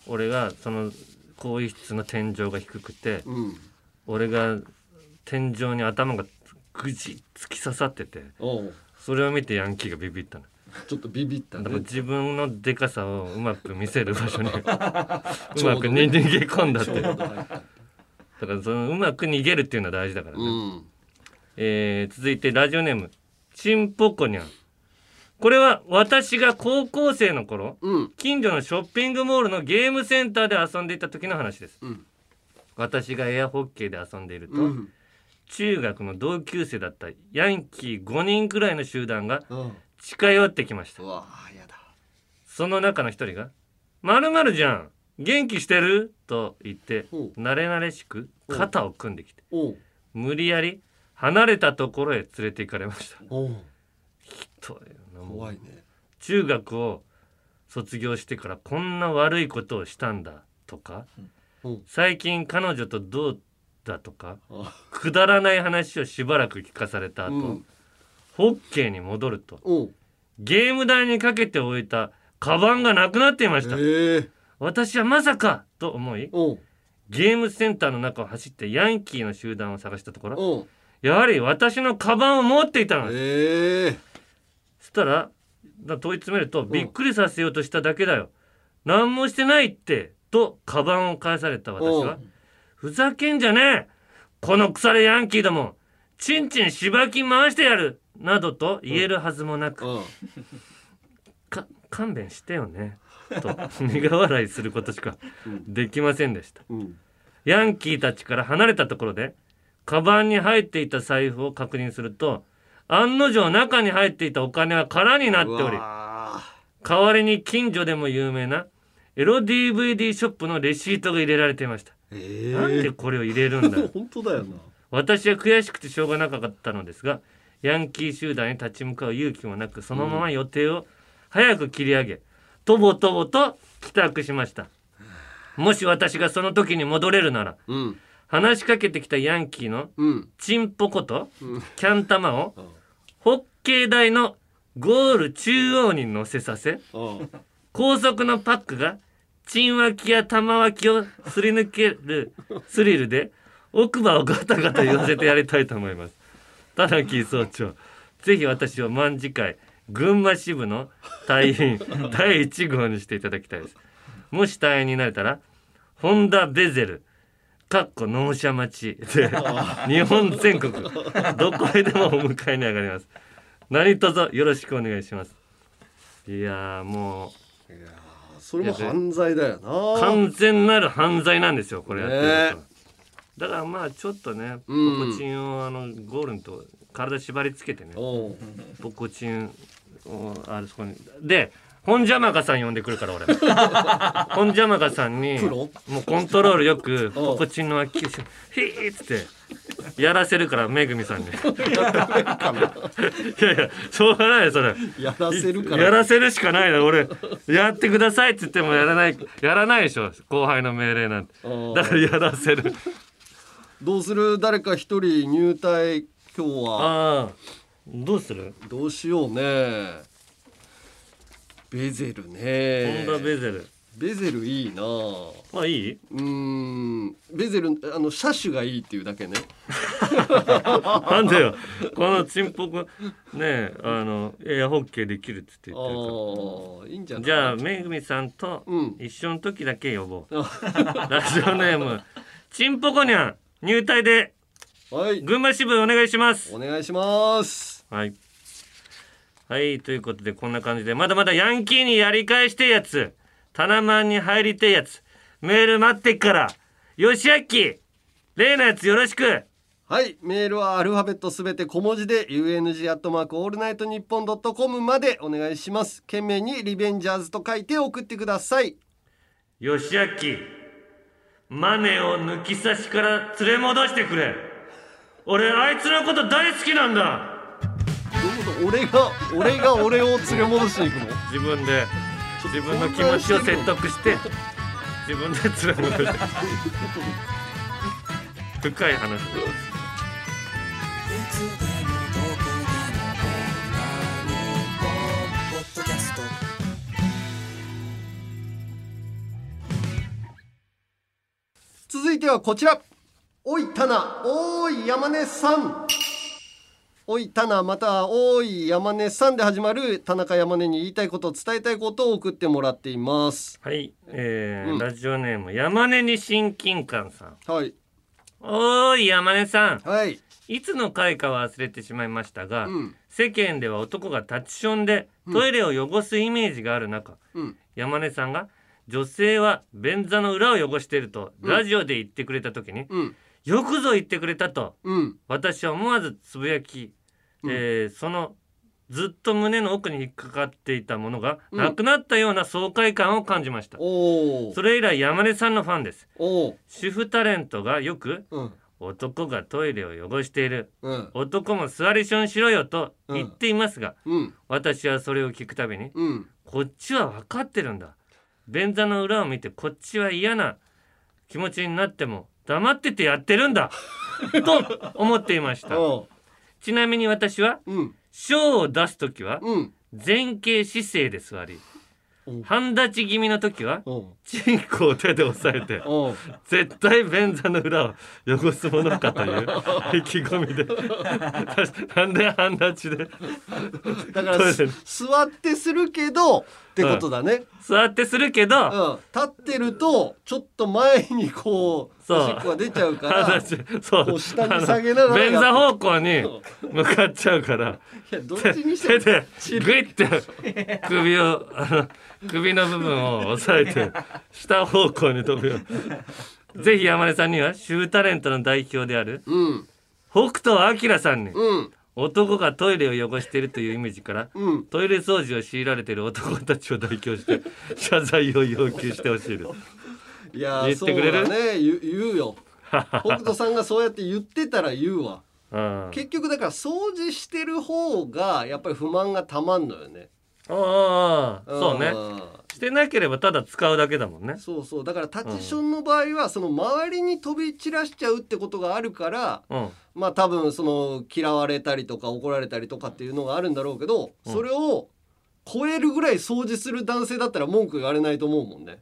俺がその更衣室の天井が低くてうん。俺が天井に頭がぐじ突き刺さっててそれを見てヤンキーがビビったの。ちょっとビビったね。自分のでかさをうまく見せる場所に うまくに逃げ込んだってだからそのうまく逃げるっていうのは大事だからね、うん。えー続いてラジオネームちんぽこにゃんこれは私が高校生の頃、近所のショッピングモールのゲームセンターで遊んでいた時の話です、私がエアホッケーで遊んでいると、うん。中学の同級生だったヤンキー5人くらいの集団がうん。近寄ってきました、その中の一人が「まるまるじゃん元気してる?」と言って慣れ慣れしく肩を組んできて無理やり離れたところへ連れて行かれました。ひ怖いね。中学を卒業してからこんな悪いことをしたんだとか、最近彼女とどうだとかくだらない話をしばらく聞かされた後、うん。ホッケーに戻るとゲーム台にかけておいたカバンがなくなっていました、私はまさかと思いゲームセンターの中を走ってヤンキーの集団を探したところやはり私のカバンを持っていたのです、そしたらだ問い詰めると、びっくりさせようとしただけだよ。何もしてないってとカバンを返された私はふざけんじゃねえ。この腐れヤンキーどもちんちんしばき回してやる。などと言えるはずもなく、か勘弁してよねと苦笑いすることしかできませんでした、ヤンキーたちから離れたところでカバンに入っていた財布を確認すると案の定中に入っていたお金は空になっており代わりに近所でも有名なエロ DVD ショップのレシートが入れられていました、なんでこれを入れるんだ？本当だよな。私は悔しくてしょうがなかったのですがヤンキー集団に立ち向かう勇気もなくそのまま予定を早く切り上げ、とぼとぼと帰宅しました。もし私がその時に戻れるなら、話しかけてきたヤンキーのチンポコとキャン玉をホッケー台のゴール中央に乗せさせ高速のパックがチン脇や玉脇をすり抜けるスリルで奥歯をガタガタ言わせてやりたいと思います。田中総長。ぜひ私を卍会群馬支部の隊員 第1号にしていただきたいです。もし隊員になれたらホンダベゼルかっこ納車待ちで 日本全国どこへでもお迎えに上がります。何卒よろしくお願いします。いやーもうそれも犯罪だよな。完全なる犯罪なんですよこれやってると。だからまあちょっとねポうん。コチンをあのゴールのとこ体縛りつけてねポコチンをあそこに。で本邪魔かさん呼んでくるから俺。本邪魔かさんにもうコントロールよくポコチンの脇をヒーっつってやらせるからめぐみさんに。いやいやしょうがないよそれ。やらせるから。やらせるしかないな俺。やってくださいって言ってもやらないやらないでしょ後輩の命令なんて。ーだからやらせる。どうする？誰か一人入隊今日は。ああどうする？どうしようね。ベゼルね。ホンダベゼル。ベゼルいいな。まあいい？うーん。ベゼルあの車種がいいっていうだけね。なんでよ。このチンポコねあのエアホッケーできるって言ってるいいんじゃない？じゃあめぐみさんと一緒の時だけ呼ぼう、ラジオネームチンポコニャン入隊で。群馬支部お願いします。お願いしますはい。はいということでこんな感じでまだまだヤンキーにやり返してえやつ。タナマンに入りてえやつ。メール待ってっから。よしあき。例のやつよろしく。はいメールはアルファベットすべて小文字で UNG アットマークオールナイトニッポンドットコムまでお願いします。件名にリベンジャーズと書いて送ってください。よしあき。マネを抜き差しから連れ戻してくれ。俺あいつのこと大好きなんだ俺が俺が俺を連れ戻していくの？自分で自分の気持ちを説得して自分で連れ戻して。深い話。続いてはこちら。おいタナ。おい山根さんおいタナまたはおい山根さんで始まる田中山根に言いたいこと伝えたいことを送ってもらっています。はい、えーうん。ラジオネーム山根に親近感さん。はい。おーい山根さん。はい。いつの回かは忘れてしまいましたが、うん。世間では男がタッチションでトイレを汚すイメージがある中、うん。山根さんが女性は便座の裏を汚しているとうん。ラジオで言ってくれた時に、うんよくぞ言ってくれたと。うん。私は思わずつぶやき、えーそのずっと胸の奥に引っかかっていたものがうん。なくなったような爽快感を感じました、おそれ以来山根さんのファンです。お主婦タレントがよく、うん。男がトイレを汚している、うん。男も座りションしろよと言っていますが、うん。私はそれを聞くたびに、うん。こっちは分かってるんだ。便座の裏を見てこっちは嫌な気持ちになっても黙っててやってるんだ。と思っていました。ちなみに私は、小を出す時は、前傾姿勢で座り、半立ち気味の時は、チンコを手で押さえて、絶対便座の裏を 汚すものかという 意気込みで。なんで半立ちで？だから座ってするけどってことだね、座ってするけど、うん、立ってるとちょっと前にこうおしっこが出ちゃうからそう。こう下に下げながら。や便座方向に向かっちゃうから。いやどっちにして手もでグイって首をあの首の部分を押さえて下方向に飛ぶよ。ぜひ山根さんには主婦タレントの代表である、うん。北斗晶さんに、うん男がトイレを汚しているというイメージから、うん。トイレ掃除を強いられている男たちを代表して 謝罪を要求してほしいです。いやー言ってくれる？そうだね。言う言うよ。北斗さんがそうやって言ってたら言うわ。うん。結局だから掃除してる方がやっぱり不満がたまんのよね。ああそうね。んしてなければただ使うだけだもんね。そうそう。だからタッチションの場合はその周りに飛び散らしちゃうってことがあるからうん。まあ多分その嫌われたりとか怒られたりとかっていうのがあるんだろうけど、うん。それを超えるぐらい掃除する男性だったら文句言われないと思うもんね。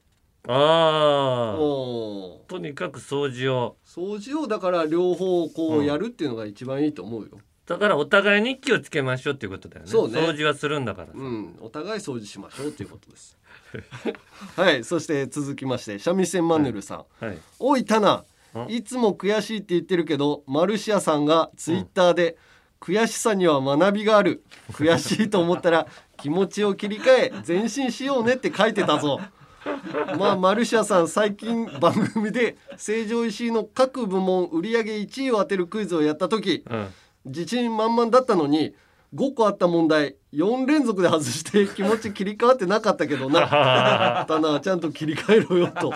ああうん。とにかく掃除を。掃除をだから両方こうやるっていうのが一番いいと思うよ。だからお互いに気をつけましょうっていうことだよね。そうね。掃除はするんだからうん、お互い掃除しましょうということです。はい、そして続きまして三味線マヌルさん。はい。おいタナ。ん。いつも悔しいって言ってるけどマルシアさんがツイッターで、悔しさには学びがある。悔しいと思ったら気持ちを切り替え前進しようねって書いてたぞ。まあマルシアさん最近番組で成城石井の各部門売上1位を当てるクイズをやった時うん。自信満々だったのに5個あった問題4連続で外して気持ち切り替わってなかったけどな タナちゃんと切り替えろよと。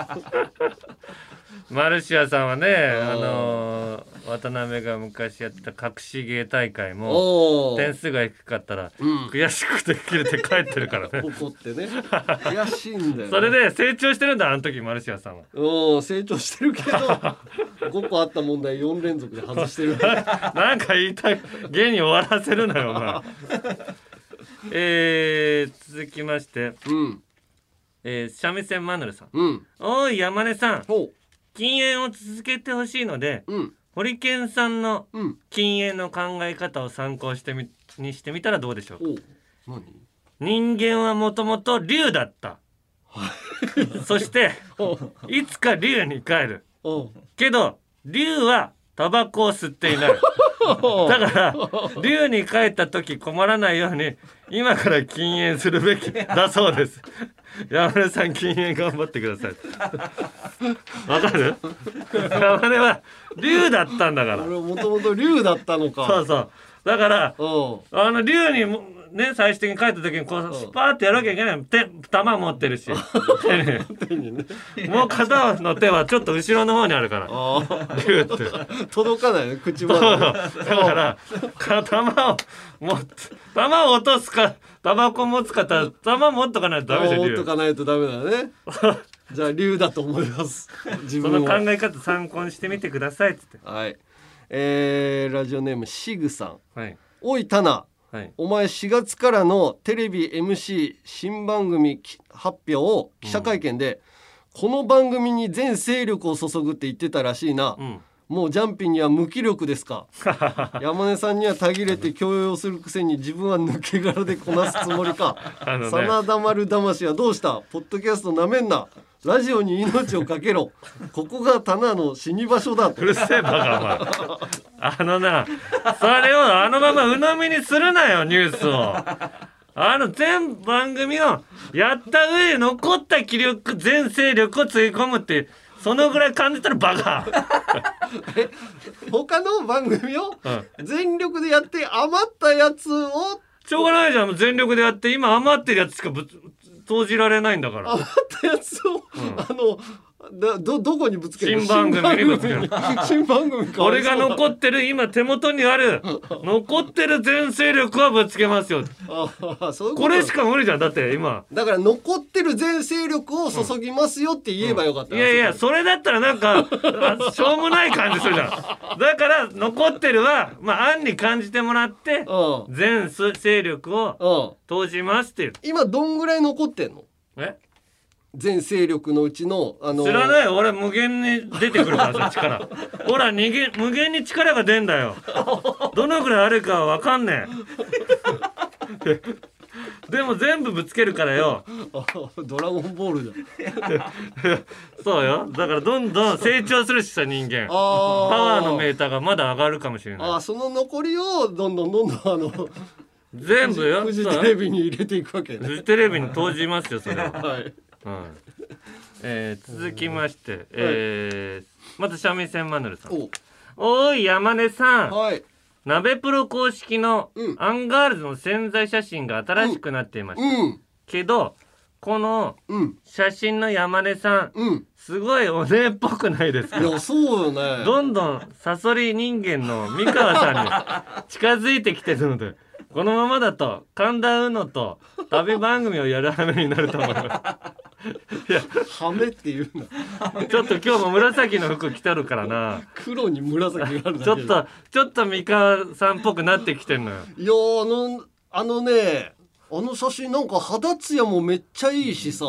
マルシアさんはねあのー渡辺が昔やった隠し芸大会おもー。点数が低かったら、うん。悔しくて切れて帰ってるからね。怒ってね。悔しいんだよ、ね、それで成長してるんだあの時マルシアさんは。うん成長してるけど 5個あった問題4連続で外してる。なんか言いたい芸に終わらせるなよお前。えー、続きまして、うん。えー、三味線マヌルさん、うん。おい山根さん。ほ禁煙を続けてほしいので、うん。ホリケンさんのうん。禁煙の考え方を参考してみにしてみたらどうでしょうか？う。人何間はもともと竜だった。そしていつか竜に帰る。けど竜はタバコを吸っていない。だから竜に帰った時困らないように今から禁煙するべきだそうです山根さん禁煙頑張ってください。わかる？山根は竜だったんだから。俺もともと竜だったのか。そうそう。だからうん。あの竜にもね最終的に帰った時にこうスパーってやるわけいけない。手玉持ってるし。もう片の手はちょっと後ろの方にあるから。竜って。届かないね口まで。だからか玉を持って玉を落とすかタバコ持つかた玉持っとかないとダメじゃん竜。持っとかないとダメだね。じゃあ竜だと思います。自そ分はの考え方参考にしてみてくださいっつって。はい。えー、ラジオネームシグさん。はい。おいタナはい。お前4月からのテレビ MC 新番組き発表を記者会見で、この番組に全勢力を注ぐって言ってたらしいな、うんもうジャンピンには無気力ですか？山根さんにはたぎれて強要するくせに自分は抜け殻でこなすつもりか？ね。真田丸魂はどうした？ポッドキャストなめんな。ラジオに命をかけろ。ここが棚の死に場所だうるせえバカお前。あのなそれをあのまま鵜呑みにするなよニュースを。あの全番組をやった上で残った気力全勢力をつぎ込むってそのぐらい感じたらバカ 他の番組をうん。全力でやって余ったやつをしょうがないじゃん。全力でやって今余ってるやつしかぶ投じられないんだから。余ったやつを、あのだどどこにぶつける新番組にぶつける。新番組。か俺が残ってる今手元にある。残ってる全勢力はぶつけますよ。あそういうこれしか無理じゃん。だって今。だから残ってる全勢力を注ぎますよって言えばよかった、いやいやそれだったらなんかあ しょうもない感じするじゃん。だから残ってるはまあ案に感じてもらって全勢力を投じますっていう。今どんぐらい残ってんの？え？全勢力のうちのあの知らないよ。俺無限に出てくるからさ 力。ほら逃げ無限に力が出んだよ。どのぐらいあるかは分かんねえ でも全部ぶつけるからよ。あドラゴンボールだそうよ。だからどんどん成長するしさ人間。パワーのメーターがまだ上がるかもしれない。あその残りをどんどんどんどんあの全部よ。フジテレビに入れていくわけね。フジテレビに投じますよそれ。ははいはいえー続きまして、えーまず三味線マヌルさん。おーい山根さん、鍋プロ公式のアンガールズの宣材写真が新しくなっていました、うん。けどこの写真の山根さん、すごいオネエっぽくないですか？いやそうよね。どんどんサソリ人間の美川さんに近づいてきてるのでこのままだと神田うのと旅番組をやる羽目になると思います。ハメっていうのちょっと今日も紫の服着てるからな。黒に紫があるだけちょっとちょっと三河さんっぽくなってきてんのよ。いやあのあのねあの写真なんか肌ツヤもめっちゃいいしさ、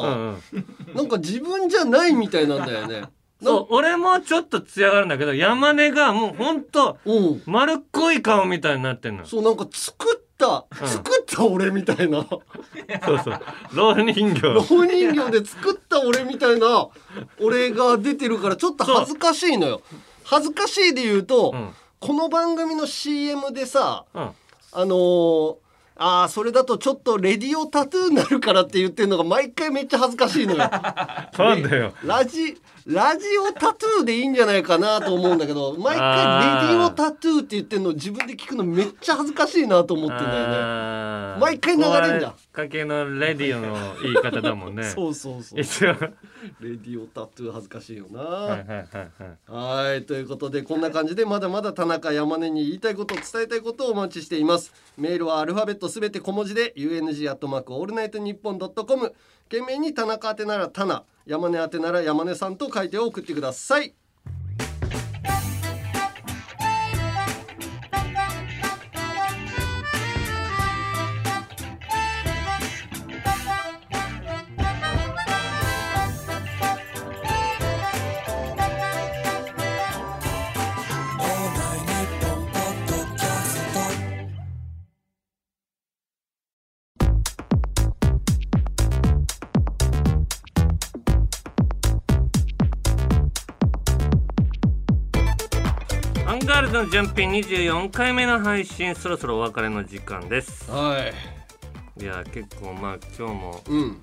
なんか自分じゃないみたいなんだよね。そう俺もちょっと艶があるんだけど山根がもうほんと丸っこい顔みたいになってんのそうなんか作った、作った俺みたいな。そうそう。老人形。老人形で作った俺みたいな俺が出てるからちょっと恥ずかしいのよ。恥ずかしいで言うと、この番組の CM でさ、あのーあーそれだとちょっとレディオタトゥーになるからって言ってるのが毎回めっちゃ恥ずかしいのよ。なんだよ。ラジラジオタトゥーでいいんじゃないかなと思うんだけど毎回レディオタトゥーって言ってるの自分で聞くのめっちゃ恥ずかしいなと思ってんだよね。毎回流れんじゃん。壊かけのレディオの言い方だもんね。そうそうそう。一応。レディオタトゥー恥ずかしいよな。はいということでこんな感じでまだまだ田中山根に言いたいこと伝えたいことをお待ちしています。メールはアルファベットすべて小文字で UNG アットマークオールナイトニッポンドットコム件名に田中宛てなら田中山根宛てなら山根さんと書いて送ってください。のジャンピン24回目の配信そろそろお別れの時間です。はい。いや結構まあ今日もうん。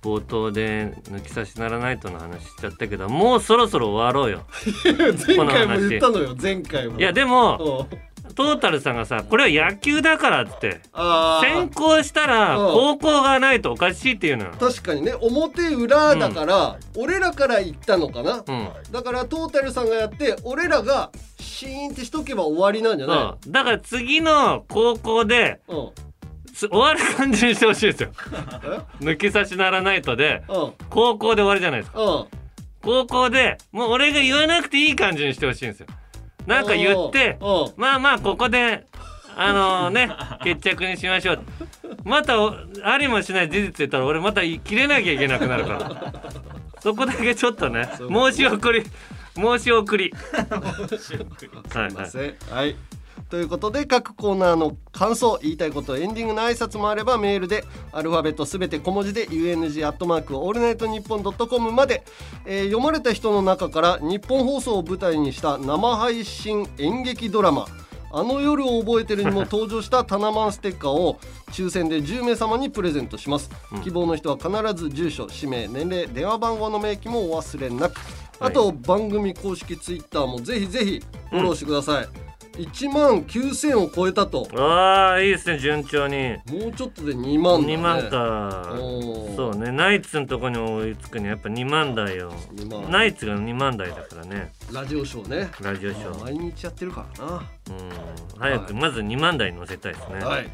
冒頭で抜き差しならないとの話しちゃったけどもうそろそろ終わろうよ。前回も言ったのよ前回も。いやでもトータルさんがさこれは野球だからって。先行したらうん。高校がないとおかしいっていうのよ。確かにね表裏だから、俺らから言ったのかな、うん。だからトータルさんがやって俺らがシーンってしとけば終わりなんじゃない？だから次の高校で、す終わる感じにしてほしいですよ。抜き差しならないとで、高校で終わりじゃないですか、高校でもう俺が言わなくていい感じにしてほしいんですよなんか言ってまあまあここであのね決着にしましょう。またおありもしない事実言ったら俺また切れなきゃいけなくなるから。そこだけちょっとね申し送り申し送り。すいません。はいということで各コーナーの感想言いたいことエンディングの挨拶もあればメールでアルファベットすべて小文字で UNG アットマークオールナイトニッポンドットコムまで、えー読まれた人の中からニッポン放送を舞台にした生配信演劇ドラマあの夜を覚えてるにも 登場したタナマンステッカーを抽選で10名様にプレゼントします、希望の人は必ず住所氏名年齢電話番号の明記もお忘れなく。あと、番組公式ツイッターもぜひぜひフォローしてください、1万9000を超えたと。ああいいですね順調に。もうちょっとで2万だね。2万か。そうねナイツのとこに追いつくにはやっぱ2万台よ。万。ナイツが2万台だからね。ラジオショーね。ラジオショー。毎日やってるからな。うん。早くまず2万台に乗せたいですね、はい。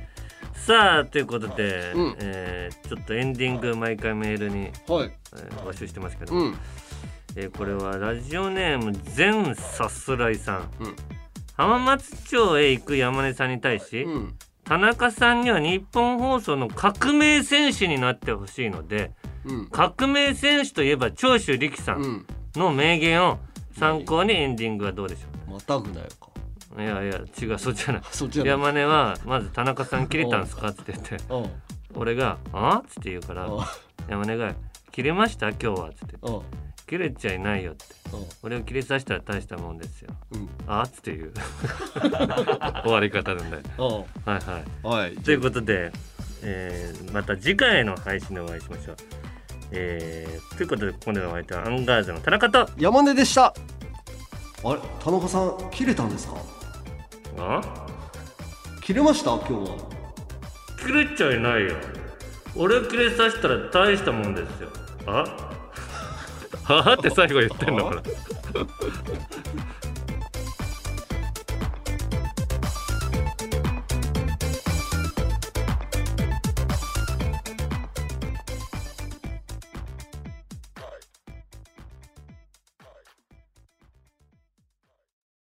さあということで、うん。えーちょっとエンディング毎回メールに、はい。えー募集してますけど、うん。えーこれはラジオネーム全さすらいさん、うん浜松町へ行く山根さんに対し、うん。田中さんには日本放送の革命戦士になってほしいので、うん。革命戦士といえば長州力さんの名言を参考にエンディングはどうでしょうまたぐなよか。いやいや違うそっち じゃない。山根はまず「田中さんキレたんすか?」って言って。うん。俺が「あっ?」って言うから山根が「キレました？今日は」っつって。うん「キレちゃいないよ」って。うん。俺をキレさせたら大したもんですよ。うん。あっつっていう。終わり方なんでうん。はいはい。はい。ということで、えーまた次回の配信でお会いしましょう。えーということでここでのお相手はアンガールズの田中と。山根でした。あれ？田中さん切れたんですか？あ？切れました？今日は。切れちゃいないよ。俺を切れさせたら大したもんですよ。あ？はあって最後言ってんのから